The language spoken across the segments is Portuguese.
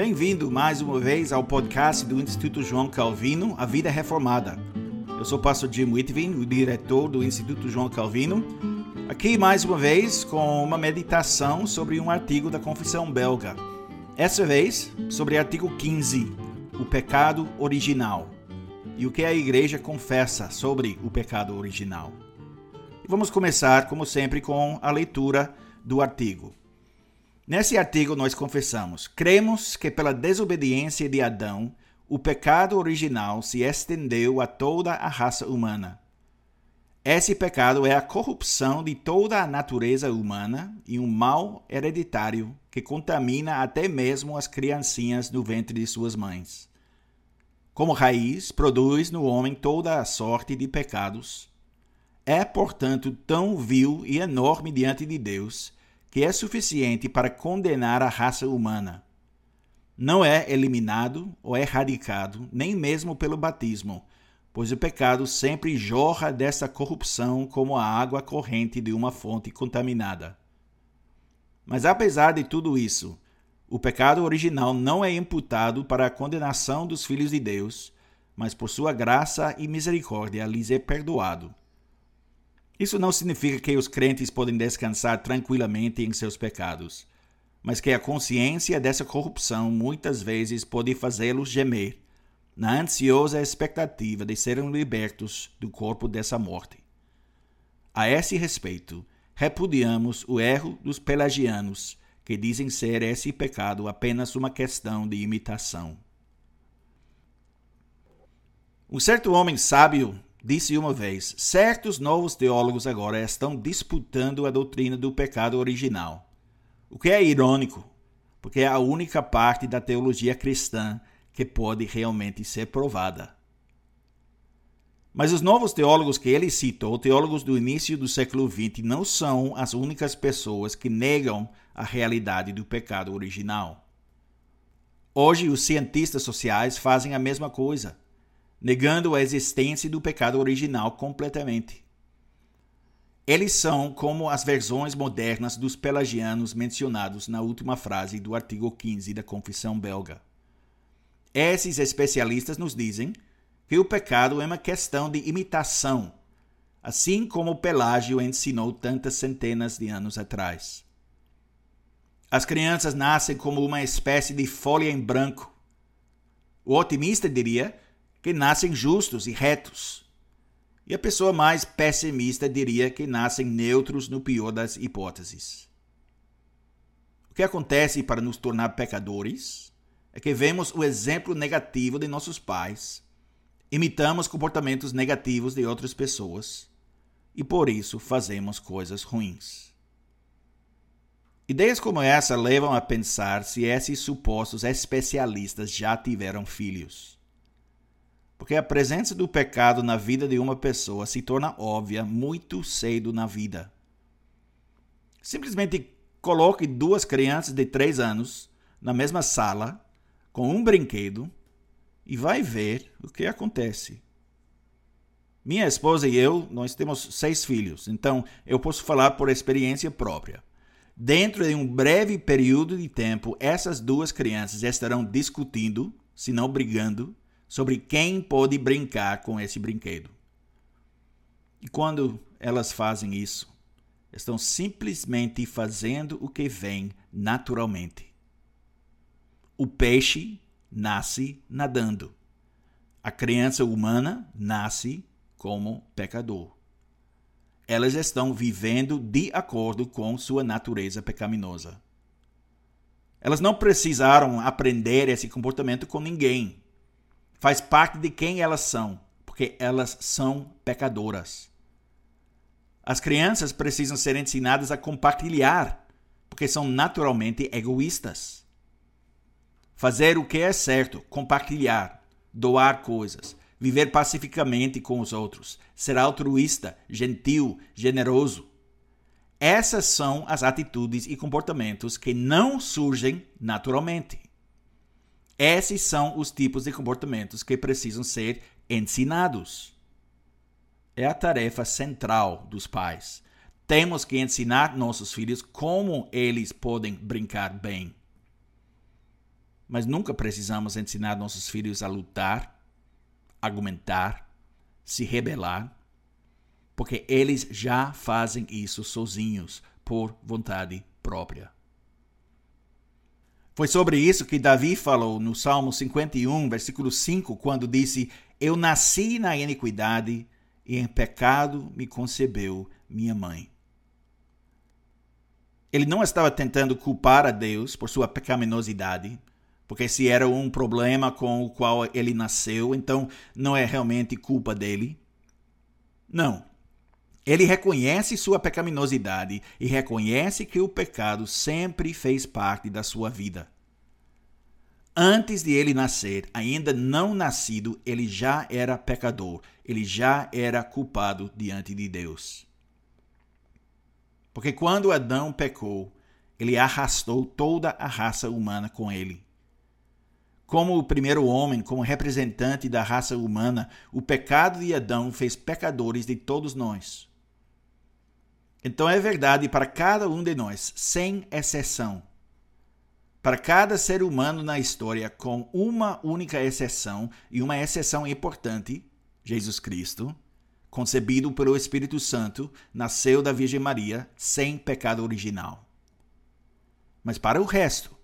Bem-vindo mais uma vez ao podcast do Instituto João Calvino, A Vida Reformada. Eu sou o pastor Jim Whitvin, o diretor do Instituto João Calvino, aqui mais uma vez com uma meditação sobre um artigo da Confissão Belga. Essa vez sobre o artigo 15, o pecado original, e o que a igreja confessa sobre o pecado original. Vamos começar, como sempre, com a leitura do artigo. Nesse artigo, nós confessamos: cremos que pela desobediência de Adão, o pecado original se estendeu a toda a raça humana. Esse pecado é a corrupção de toda a natureza humana e um mal hereditário que contamina até mesmo as criancinhas no ventre de suas mães. Como raiz, produz no homem toda a sorte de pecados. É, portanto, tão vil e enorme diante de Deus que é suficiente para condenar a raça humana. Não é eliminado ou erradicado, nem mesmo pelo batismo, pois o pecado sempre jorra dessa corrupção como a água corrente de uma fonte contaminada. Mas apesar de tudo isso, o pecado original não é imputado para a condenação dos filhos de Deus, mas por sua graça e misericórdia lhes é perdoado. Isso não significa que os crentes podem descansar tranquilamente em seus pecados, mas que a consciência dessa corrupção muitas vezes pode fazê-los gemer, na ansiosa expectativa de serem libertos do corpo dessa morte. A esse respeito, repudiamos o erro dos pelagianos, que dizem ser esse pecado apenas uma questão de imitação. Um certo homem sábio disse uma vez: certos novos teólogos agora estão disputando a doutrina do pecado original. O que é irônico, porque é a única parte da teologia cristã que pode realmente ser provada. Mas os novos teólogos que ele citou, teólogos do início do século XX, não são as únicas pessoas que negam a realidade do pecado original. Hoje, os cientistas sociais fazem a mesma coisa negando a existência do pecado original completamente. Eles são como as versões modernas dos pelagianos mencionados na última frase do artigo 15 da Confissão Belga. Esses especialistas nos dizem que o pecado é uma questão de imitação, assim como Pelágio ensinou tantas centenas de anos atrás. As crianças nascem como uma espécie de folha em branco. O otimista diria que nascem justos e retos. E a pessoa mais pessimista diria que nascem neutros no pior das hipóteses. O que acontece para nos tornar pecadores é que vemos o exemplo negativo de nossos pais, imitamos comportamentos negativos de outras pessoas e por isso fazemos coisas ruins. Ideias como essa levam a pensar se esses supostos especialistas já tiveram filhos porque a presença do pecado na vida de uma pessoa se torna óbvia muito cedo na vida. Simplesmente coloque duas crianças de três anos na mesma sala com um brinquedo e vai ver o que acontece. Minha esposa e eu, nós temos seis filhos, então eu posso falar por experiência própria. Dentro de um breve período de tempo, essas duas crianças estarão discutindo, se não brigando, sobre quem pode brincar com esse brinquedo. E quando elas fazem isso, estão simplesmente fazendo o que vem naturalmente. O peixe nasce nadando. A criança humana nasce como pecador. Elas estão vivendo de acordo com sua natureza pecaminosa. Elas não precisaram aprender esse comportamento com ninguém faz parte de quem elas são, porque elas são pecadoras. As crianças precisam ser ensinadas a compartilhar, porque são naturalmente egoístas. Fazer o que é certo, compartilhar, doar coisas, viver pacificamente com os outros, ser altruísta, gentil, generoso. Essas são as atitudes e comportamentos que não surgem naturalmente. Esses são os tipos de comportamentos que precisam ser ensinados. É a tarefa central dos pais. Temos que ensinar nossos filhos como eles podem brincar bem. mas nunca precisamos ensinar nossos filhos a lutar, argumentar, se rebelar, porque eles já fazem isso sozinhos, por vontade própria. Foi sobre isso que Davi falou no Salmo 51, versículo 5, quando disse: Eu nasci na iniquidade e em pecado me concebeu minha mãe. Ele não estava tentando culpar a Deus por sua pecaminosidade, porque se era um problema com o qual ele nasceu, então não é realmente culpa dele. Não. Ele reconhece sua pecaminosidade e reconhece que o pecado sempre fez parte da sua vida. Antes de ele nascer, ainda não nascido, ele já era pecador, ele já era culpado diante de Deus. Porque quando Adão pecou, ele arrastou toda a raça humana com ele. Como o primeiro homem, como representante da raça humana, o pecado de Adão fez pecadores de todos nós. Então é verdade para cada um de nós, sem exceção. Para cada ser humano na história, com uma única exceção, e uma exceção importante, Jesus Cristo, concebido pelo Espírito Santo, nasceu da Virgem Maria sem pecado original. Mas para o resto,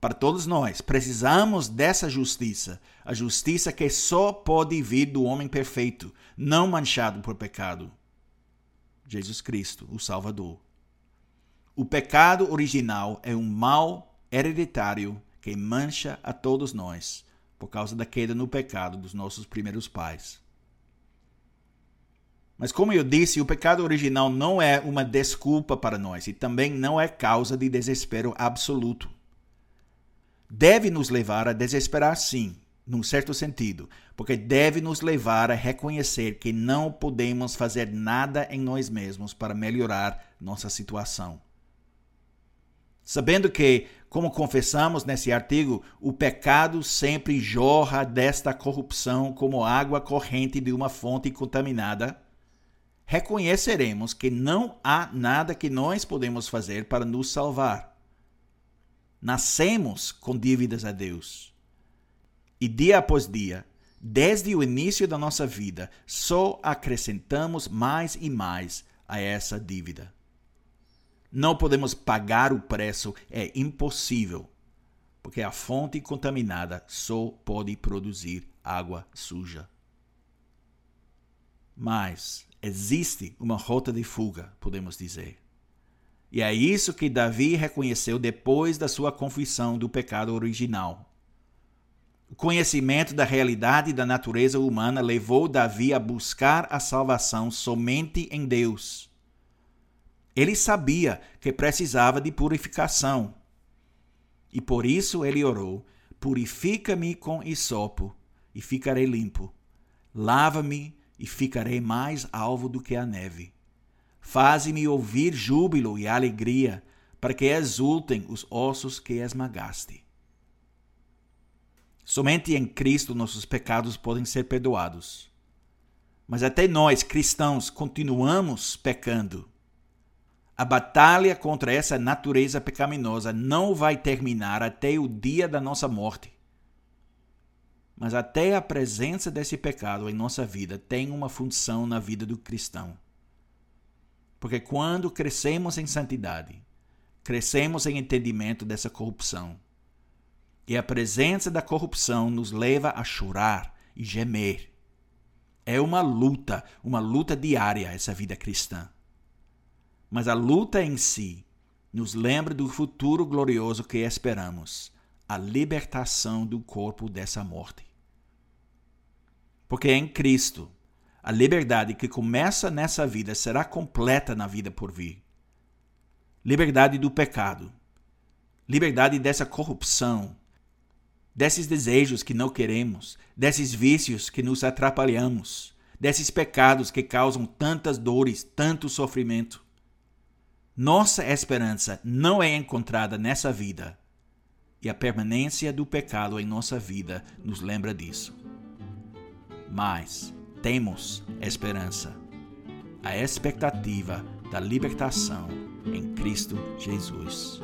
para todos nós, precisamos dessa justiça, a justiça que só pode vir do homem perfeito, não manchado por pecado. Jesus Cristo, o Salvador. O pecado original é um mal hereditário que mancha a todos nós por causa da queda no pecado dos nossos primeiros pais. Mas, como eu disse, o pecado original não é uma desculpa para nós e também não é causa de desespero absoluto. Deve nos levar a desesperar, sim, num certo sentido, porque deve nos levar a reconhecer que não podemos fazer nada em nós mesmos para melhorar nossa situação. Sabendo que, como confessamos nesse artigo, o pecado sempre jorra desta corrupção como água corrente de uma fonte contaminada, reconheceremos que não há nada que nós podemos fazer para nos salvar. Nascemos com dívidas a Deus e dia após dia, desde o início da nossa vida, só acrescentamos mais e mais a essa dívida. Não podemos pagar o preço, é impossível, porque a fonte contaminada só pode produzir água suja. Mas existe uma rota de fuga, podemos dizer. E é isso que Davi reconheceu depois da sua confissão do pecado original. O conhecimento da realidade da natureza humana levou Davi a buscar a salvação somente em Deus. Ele sabia que precisava de purificação. E por isso ele orou: Purifica-me com isopo e ficarei limpo. Lava-me e ficarei mais alvo do que a neve. Faze-me ouvir júbilo e alegria, para que exultem os ossos que esmagaste. Somente em Cristo nossos pecados podem ser perdoados. Mas até nós, cristãos, continuamos pecando. A batalha contra essa natureza pecaminosa não vai terminar até o dia da nossa morte. Mas até a presença desse pecado em nossa vida tem uma função na vida do cristão. Porque quando crescemos em santidade, crescemos em entendimento dessa corrupção e a presença da corrupção nos leva a chorar e gemer. É uma luta, uma luta diária essa vida cristã. Mas a luta em si nos lembra do futuro glorioso que esperamos, a libertação do corpo dessa morte. Porque em Cristo, a liberdade que começa nessa vida será completa na vida por vir. Liberdade do pecado, liberdade dessa corrupção, desses desejos que não queremos, desses vícios que nos atrapalhamos, desses pecados que causam tantas dores, tanto sofrimento. Nossa esperança não é encontrada nessa vida, e a permanência do pecado em nossa vida nos lembra disso. Mas temos esperança, a expectativa da libertação em Cristo Jesus.